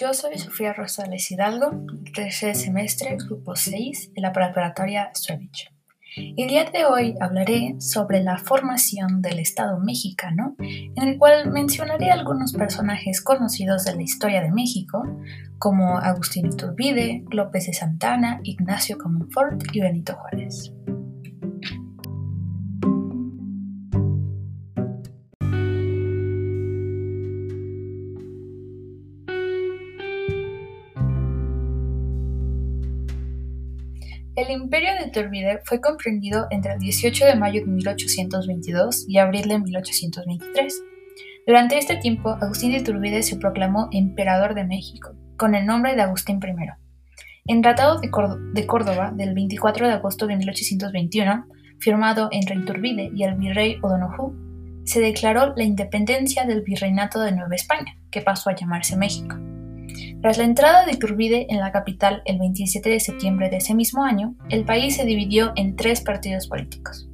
Yo soy Sofía Rosales Hidalgo, tercer semestre, grupo 6 de la preparatoria Stravich. El día de hoy hablaré sobre la formación del Estado mexicano, en el cual mencionaré algunos personajes conocidos de la historia de México, como Agustín Iturbide, López de Santana, Ignacio Comonfort y Benito Juárez. Imperio de Iturbide fue comprendido entre el 18 de mayo de 1822 y abril de 1823. Durante este tiempo, Agustín de Iturbide se proclamó emperador de México, con el nombre de Agustín I. En Tratado de, Córdoba del 24 de agosto de 1821, firmado entre Iturbide y el virrey O'Donoghue, se declaró la independencia del virreinato de Nueva España, que pasó a llamarse México. Tras la entrada de Iturbide en la capital el 27 de septiembre de ese mismo año, el país se dividió en tres partidos políticos.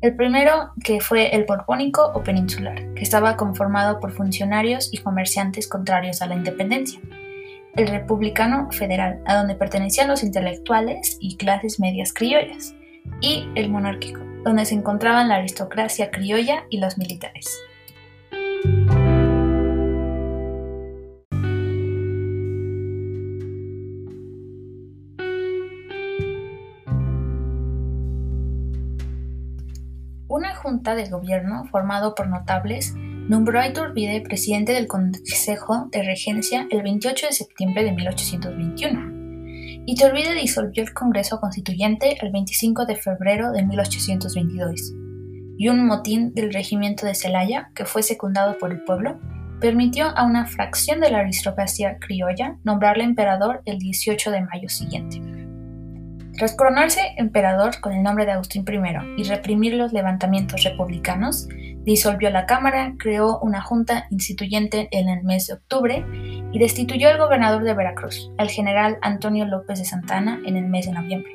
El primero, que fue el borbónico o peninsular, que estaba conformado por funcionarios y comerciantes contrarios a la independencia. El republicano federal, a donde pertenecían los intelectuales y clases medias criollas. Y el monárquico, donde se encontraban la aristocracia criolla y los militares. Una junta de gobierno formado por notables nombró a Iturbide presidente del Consejo de Regencia el 28 de septiembre de 1821. Iturbide disolvió el Congreso Constituyente el 25 de febrero de 1822 y un motín del regimiento de Celaya, que fue secundado por el pueblo, permitió a una fracción de la aristocracia criolla nombrarle emperador el 18 de mayo siguiente. Tras coronarse emperador con el nombre de Agustín I y reprimir los levantamientos republicanos, disolvió la Cámara, creó una junta instituyente en el mes de octubre y destituyó al gobernador de Veracruz, el general Antonio López de Santana, en el mes de noviembre.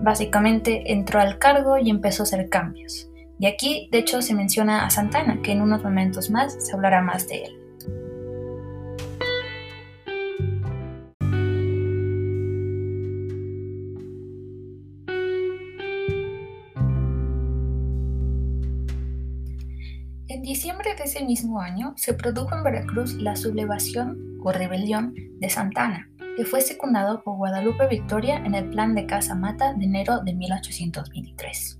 Básicamente entró al cargo y empezó a hacer cambios. Y aquí, de hecho, se menciona a Santana, que en unos momentos más se hablará más de él. En diciembre de ese mismo año se produjo en Veracruz la sublevación o rebelión de Santana, que fue secundado por Guadalupe Victoria en el Plan de Casa Mata de enero de 1823.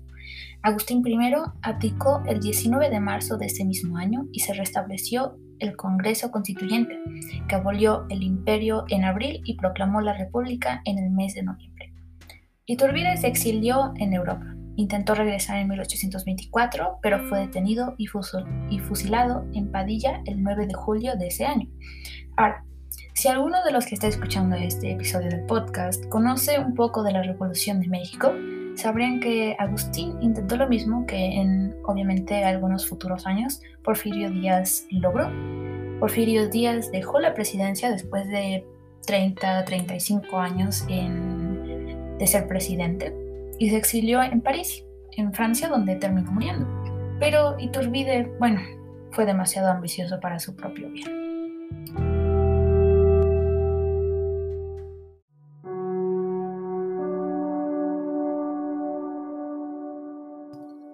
Agustín I abdicó el 19 de marzo de ese mismo año y se restableció el Congreso Constituyente, que abolió el imperio en abril y proclamó la República en el mes de noviembre. Iturbide se exilió en Europa, Intentó regresar en 1824, pero fue detenido y, fusilado en Padilla el 9 de julio de ese año. Ahora, si alguno de los que está escuchando este episodio del podcast conoce un poco de la Revolución de México, sabrían que Agustín intentó lo mismo que en, obviamente, algunos futuros años Porfirio Díaz logró. Porfirio Díaz dejó la presidencia después de 30, 35 años de ser presidente y se exilió en París, en Francia, donde terminó muriendo. Pero Iturbide, bueno, fue demasiado ambicioso para su propio bien.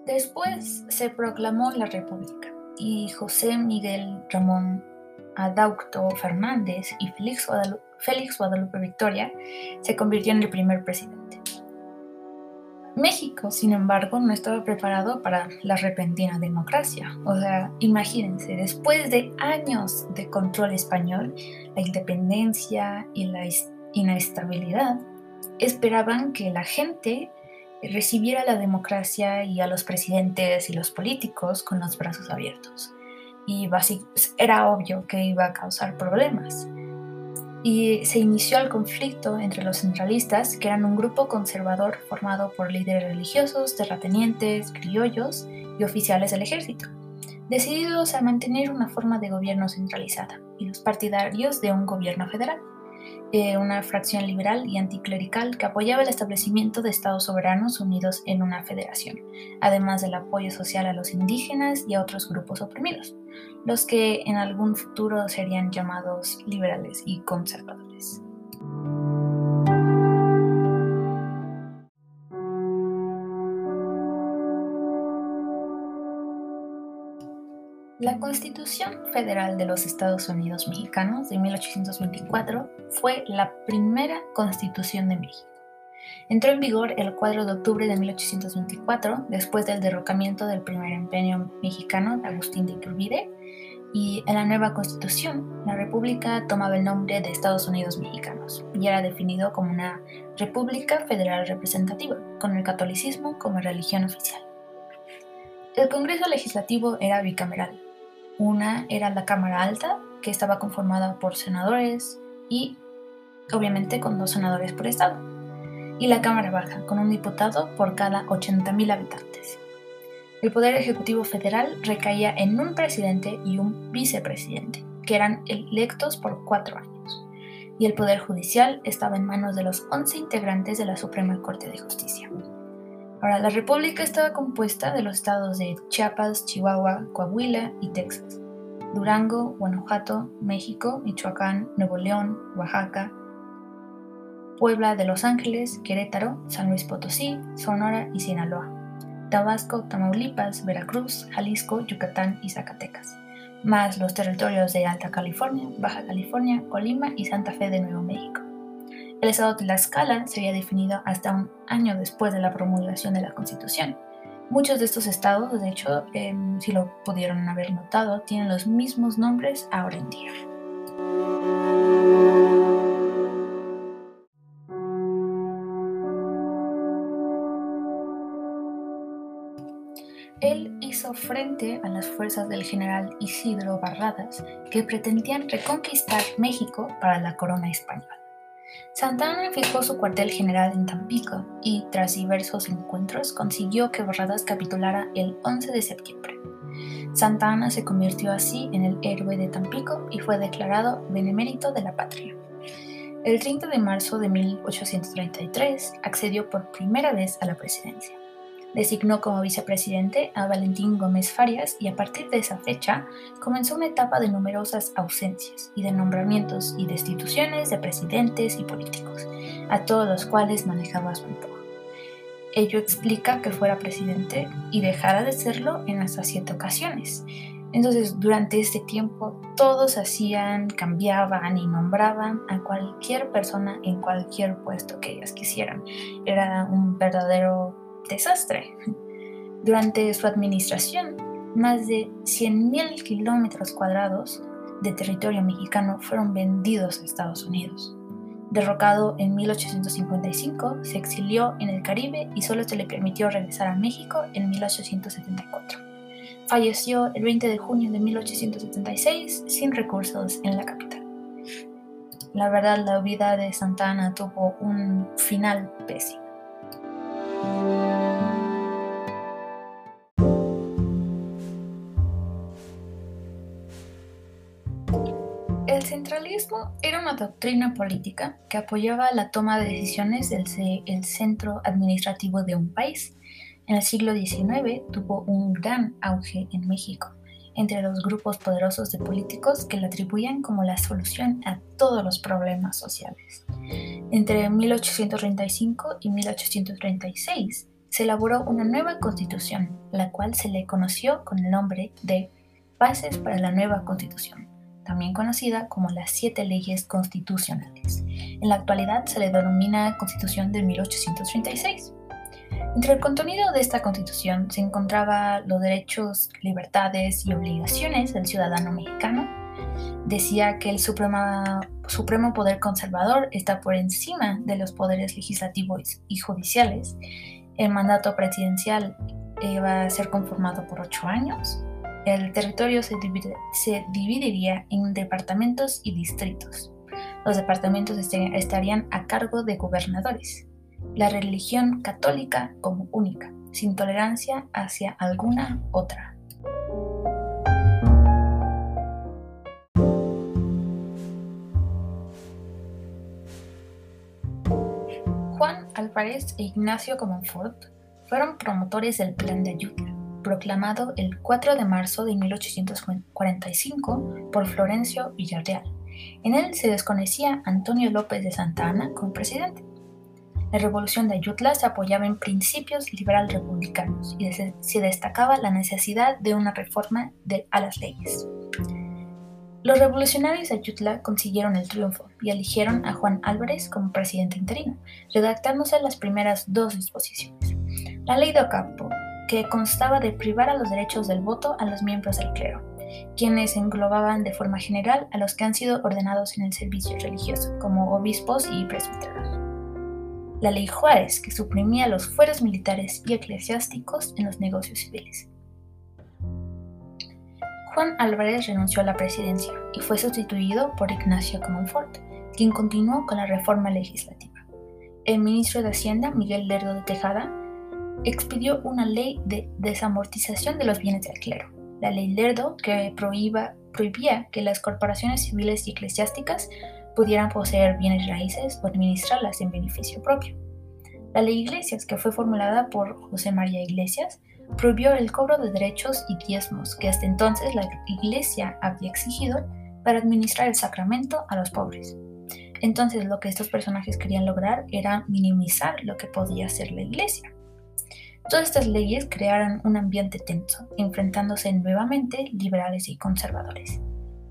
Después se proclamó la República y José Miguel Ramón Adaucto Fernández y Félix Félix Guadalupe Victoria se convirtió en el primer presidente. México, sin embargo, no estaba preparado para la repentina democracia. O sea, imagínense, después de años de control español, la independencia y la inestabilidad, esperaban que la gente recibiera la democracia y a los presidentes y los políticos con los brazos abiertos. Y era obvio que iba a causar problemas y se inició el conflicto entre los centralistas, que eran un grupo conservador formado por líderes religiosos, terratenientes, criollos y oficiales del ejército, decididos a mantener una forma de gobierno centralizada, y los partidarios de un gobierno federal. Eh, una fracción liberal y anticlerical que apoyaba el establecimiento de estados soberanos unidos en una federación, además del apoyo social a los indígenas y a otros grupos oprimidos, los que en algún futuro serían llamados liberales y conservadores. La Constitución Federal de los Estados Unidos Mexicanos de 1824 fue la primera constitución de México. Entró en vigor el 4 de octubre de 1824, después del derrocamiento del primer empeño mexicano Agustín de Iturbide, y en la nueva constitución, la república tomaba el nombre de Estados Unidos Mexicanos y era definido como una república federal representativa, con el catolicismo como religión oficial. El Congreso Legislativo era bicameral, una era la Cámara Alta, que estaba conformada por senadores y obviamente con dos senadores por estado, y la Cámara Baja, con un diputado por cada 80.000 habitantes. El Poder Ejecutivo Federal recaía en un presidente y un vicepresidente, que eran electos por cuatro años, y el Poder Judicial estaba en manos de los 11 integrantes de la Suprema Corte de Justicia. Ahora, la República estaba compuesta de los estados de Chiapas, Chihuahua, Coahuila y Texas, Durango, Guanajuato, México, Michoacán, Nuevo León, Oaxaca, Puebla de Los Ángeles, Querétaro, San Luis Potosí, Sonora y Sinaloa, Tabasco, Tamaulipas, Veracruz, Jalisco, Yucatán y Zacatecas, más los territorios de Alta California, Baja California, Colima y Santa Fe de Nuevo México. El estado de Tlaxcala se había definido hasta un año después de la promulgación de la Constitución. Muchos de estos estados, de hecho, em, si lo pudieron haber notado, tienen los mismos nombres ahora en día. Él hizo frente a las fuerzas del general Isidro Barradas que pretendían reconquistar México para la corona española. Santana fijó su cuartel general en Tampico y, tras diversos encuentros, consiguió que Barradas capitulara el 11 de septiembre. Santa se convirtió así en el héroe de Tampico y fue declarado benemérito de la patria. El 30 de marzo de 1833 accedió por primera vez a la presidencia. Designó como vicepresidente a Valentín Gómez Farias y a partir de esa fecha comenzó una etapa de numerosas ausencias y de nombramientos y destituciones de presidentes y políticos, a todos los cuales manejaba su antojo. Ello explica que fuera presidente y dejara de serlo en hasta siete ocasiones. Entonces, durante este tiempo, todos hacían, cambiaban y nombraban a cualquier persona en cualquier puesto que ellas quisieran. Era un verdadero desastre. Durante su administración, más de 100.000 kilómetros cuadrados de territorio mexicano fueron vendidos a Estados Unidos. Derrocado en 1855, se exilió en el Caribe y solo se le permitió regresar a México en 1874. Falleció el 20 de junio de 1876 sin recursos en la capital. La verdad, la vida de Santa Ana tuvo un final pésimo. El centralismo era una doctrina política que apoyaba la toma de decisiones del el centro administrativo de un país. En el siglo XIX tuvo un gran auge en México entre los grupos poderosos de políticos que le atribuían como la solución a todos los problemas sociales. Entre 1835 y 1836 se elaboró una nueva constitución, la cual se le conoció con el nombre de Bases para la Nueva Constitución, también conocida como las Siete Leyes Constitucionales. En la actualidad se le denomina Constitución de 1836. Entre el contenido de esta constitución se encontraba los derechos, libertades y obligaciones del ciudadano mexicano. Decía que el supremo poder conservador está por encima de los poderes legislativos y judiciales el mandato presidencial eh, va a ser conformado por ocho años. El territorio se, dividiría en departamentos y distritos. Los departamentos este, estarían a cargo de gobernadores. La religión católica como única, sin tolerancia hacia alguna otra. Juan Álvarez e Ignacio Comonfort fueron promotores del Plan de Ayutla, proclamado el 4 de marzo de 1845 por Florencio Villarreal. En él se desconocía Antonio López de Santa Anna como presidente. La revolución de Ayutla se apoyaba en principios liberal republicanos y se destacaba la necesidad de una reforma de, a las leyes. Los revolucionarios de Ayutla consiguieron el triunfo y eligieron a Juan Álvarez como presidente interino, redactándose las primeras dos disposiciones. La ley de Ocampo, que constaba de privar a los derechos del voto a los miembros del clero, quienes englobaban de forma general a los que han sido ordenados en el servicio religioso, como obispos y presbíteros. La ley Juárez, que suprimía los fueros militares y eclesiásticos en los negocios civiles. Juan Álvarez renunció a la presidencia y fue sustituido por Ignacio Comonfort, quien continuó con la reforma legislativa. El ministro de Hacienda, Miguel Lerdo de Tejada, expidió una ley de desamortización de los bienes del clero, la ley Lerdo que prohibía que las corporaciones civiles y eclesiásticas pudieran poseer bienes raíces o administrarlas en beneficio propio. La ley Iglesias, que fue formulada por José María Iglesias, prohibió el cobro de derechos y diezmos que hasta entonces la Iglesia había exigido para administrar el sacramento a los pobres. Entonces lo que estos personajes querían lograr era minimizar lo que podía hacer la Iglesia. Todas estas leyes crearon un ambiente tenso, enfrentándose nuevamente liberales y conservadores.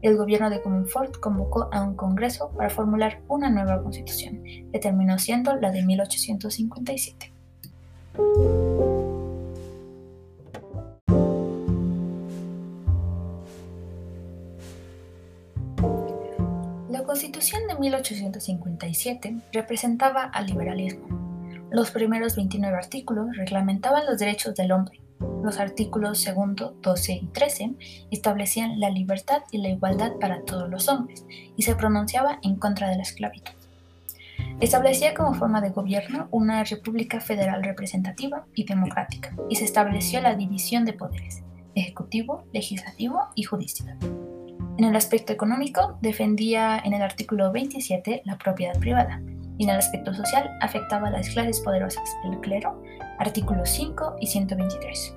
El gobierno de Comonfort convocó a un congreso para formular una nueva constitución, que terminó siendo la de 1857. Constitución de 1857 representaba al liberalismo. Los primeros 29 artículos reglamentaban los derechos del hombre. Los artículos 2, 12 y 13 establecían la libertad y la igualdad para todos los hombres y se pronunciaba en contra de la esclavitud. Establecía como forma de gobierno una república federal representativa y democrática y se estableció la división de poderes, ejecutivo, legislativo y judicial. En el aspecto económico, defendía en el artículo 27 la propiedad privada y en el aspecto social afectaba a las clases poderosas, el clero, artículos 5 y 123.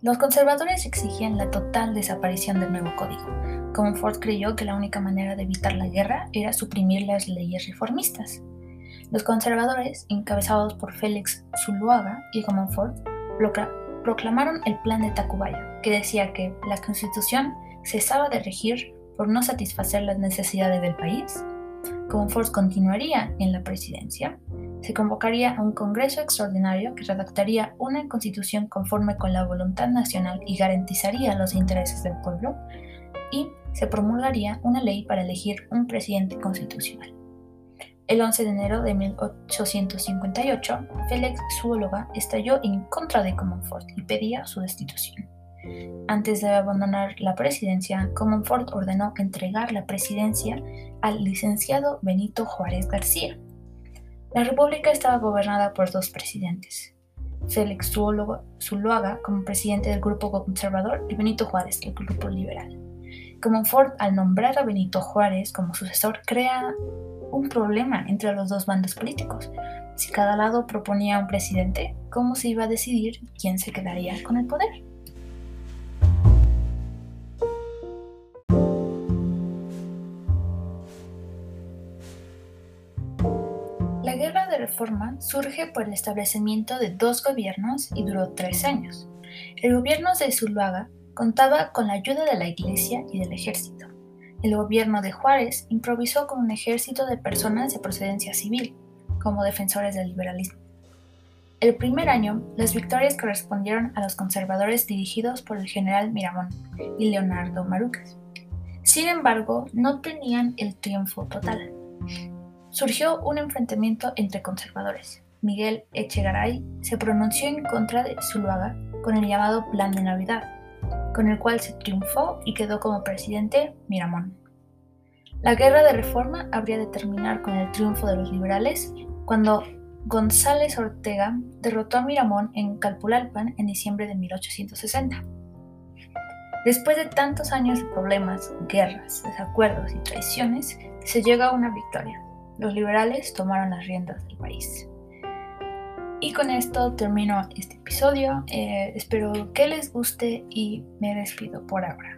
Los conservadores exigían la total desaparición del nuevo código. como Ford creyó que la única manera de evitar la guerra era suprimir las leyes reformistas. Los conservadores, encabezados por Félix Zuluaga y Comonfort, proclamaron el Plan de Tacubaya, que decía que la Constitución cesaba de regir por no satisfacer las necesidades del país. Ford continuaría en la presidencia, se convocaría un Congreso extraordinario que redactaría una constitución conforme con la voluntad nacional y garantizaría los intereses del pueblo, y se promulgaría una ley para elegir un presidente constitucional. El 11 de enero de 1858, Félix Zuóloga estalló en contra de Comonfort y pedía su destitución. Antes de abandonar la presidencia, Comonfort ordenó entregar la presidencia al licenciado Benito Juárez García. La república estaba gobernada por dos presidentes, Félix Zuloaga como presidente del grupo conservador y Benito Juárez, el grupo liberal. Comonfort, al nombrar a Benito Juárez como sucesor, crea un problema entre los dos bandos políticos. Si cada lado proponía un presidente, ¿cómo se iba a decidir quién se quedaría con el poder? La guerra de reforma surge por el establecimiento de dos gobiernos y duró tres años. El gobierno de Zuluaga contaba con la ayuda de la iglesia y del ejército el gobierno de Juárez improvisó con un ejército de personas de procedencia civil, como defensores del liberalismo. El primer año, las victorias correspondieron a los conservadores dirigidos por el general Miramón y Leonardo Marucas. Sin embargo, no tenían el triunfo total. Surgió un enfrentamiento entre conservadores. Miguel Echegaray se pronunció en contra de Zuluaga con el llamado Plan de Navidad, con el cual se triunfó y quedó como presidente Miramón. La guerra de reforma habría de terminar con el triunfo de los liberales cuando González Ortega derrotó a Miramón en Calpulalpan en diciembre de 1860. Después de tantos años de problemas, guerras, desacuerdos y traiciones, se llega a una victoria. Los liberales tomaron las riendas del país. Y con esto termino este episodio. Eh, espero que les guste y me despido por ahora.